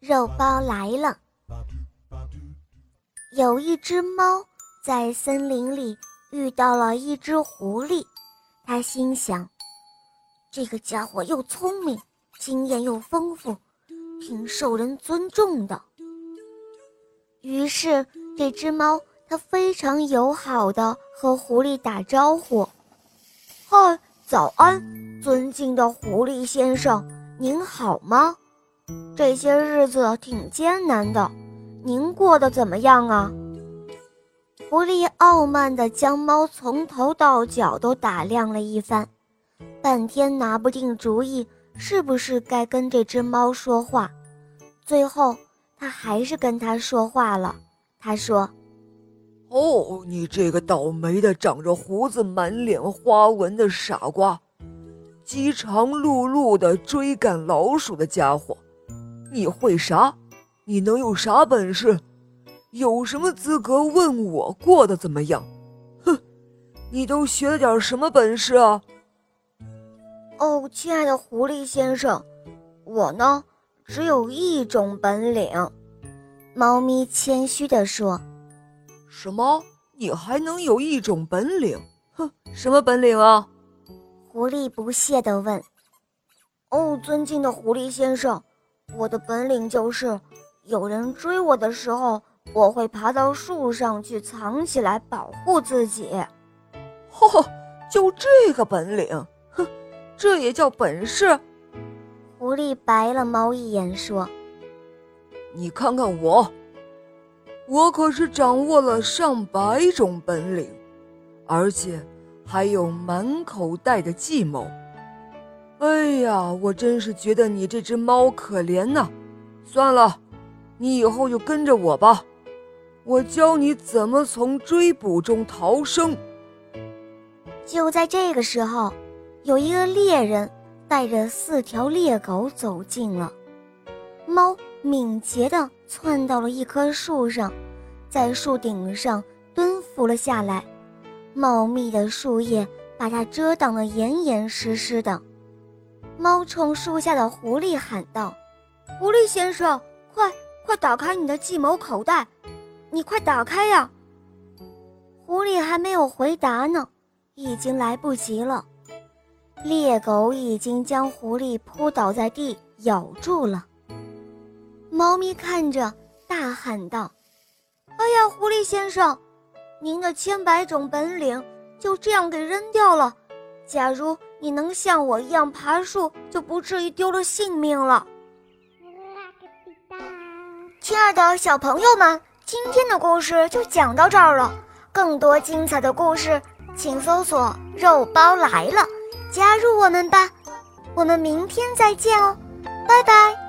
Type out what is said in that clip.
肉包来了。有一只猫在森林里遇到了一只狐狸，它心想：这个家伙又聪明，经验又丰富，挺受人尊重的。于是，这只猫它非常友好的和狐狸打招呼：“嗨，早安，尊敬的狐狸先生，您好吗？”这些日子挺艰难的，您过得怎么样啊？狐狸傲慢地将猫从头到脚都打量了一番，半天拿不定主意，是不是该跟这只猫说话。最后，他还是跟他说话了。他说：“哦，你这个倒霉的、长着胡子、满脸花纹的傻瓜，饥肠辘辘地追赶老鼠的家伙。”你会啥？你能有啥本事？有什么资格问我过得怎么样？哼，你都学了点什么本事啊？哦，亲爱的狐狸先生，我呢，只有一种本领。猫咪谦虚地说：“什么？你还能有一种本领？哼，什么本领啊？”狐狸不屑地问。“哦，尊敬的狐狸先生。”我的本领就是，有人追我的时候，我会爬到树上去藏起来保护自己。嚯，就这个本领，哼，这也叫本事？狐狸白了猫一眼说：“你看看我，我可是掌握了上百种本领，而且还有满口袋的计谋。”哎呀，我真是觉得你这只猫可怜呢！算了，你以后就跟着我吧，我教你怎么从追捕中逃生。就在这个时候，有一个猎人带着四条猎狗走近了，猫敏捷地窜到了一棵树上，在树顶上蹲伏了下来，茂密的树叶把它遮挡得严严实实的。猫冲树下的狐狸喊道：“狐狸先生，快快打开你的计谋口袋，你快打开呀！”狐狸还没有回答呢，已经来不及了。猎狗已经将狐狸扑倒在地，咬住了。猫咪看着，大喊道：“哎呀，狐狸先生，您的千百种本领就这样给扔掉了。假如……”你能像我一样爬树，就不至于丢了性命了。亲爱的小朋友们，今天的故事就讲到这儿了。更多精彩的故事，请搜索“肉包来了”，加入我们吧。我们明天再见哦，拜拜。